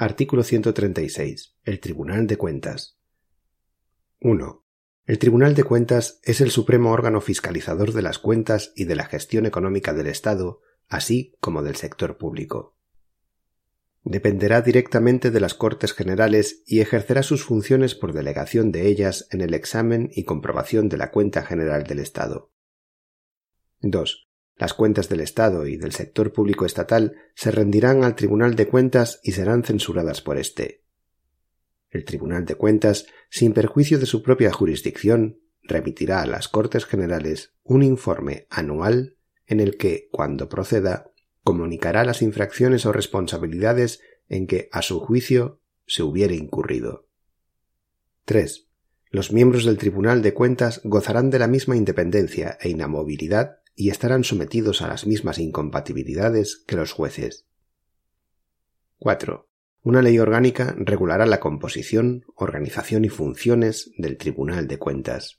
Artículo 136. El Tribunal de Cuentas. 1. El Tribunal de Cuentas es el supremo órgano fiscalizador de las cuentas y de la gestión económica del Estado, así como del sector público. Dependerá directamente de las Cortes Generales y ejercerá sus funciones por delegación de ellas en el examen y comprobación de la cuenta general del Estado. 2. Las cuentas del Estado y del sector público estatal se rendirán al Tribunal de Cuentas y serán censuradas por éste. El Tribunal de Cuentas, sin perjuicio de su propia jurisdicción, remitirá a las Cortes Generales un informe anual en el que, cuando proceda, comunicará las infracciones o responsabilidades en que, a su juicio, se hubiere incurrido. 3. Los miembros del Tribunal de Cuentas gozarán de la misma independencia e inamovilidad y estarán sometidos a las mismas incompatibilidades que los jueces. 4. Una ley orgánica regulará la composición, organización y funciones del Tribunal de Cuentas.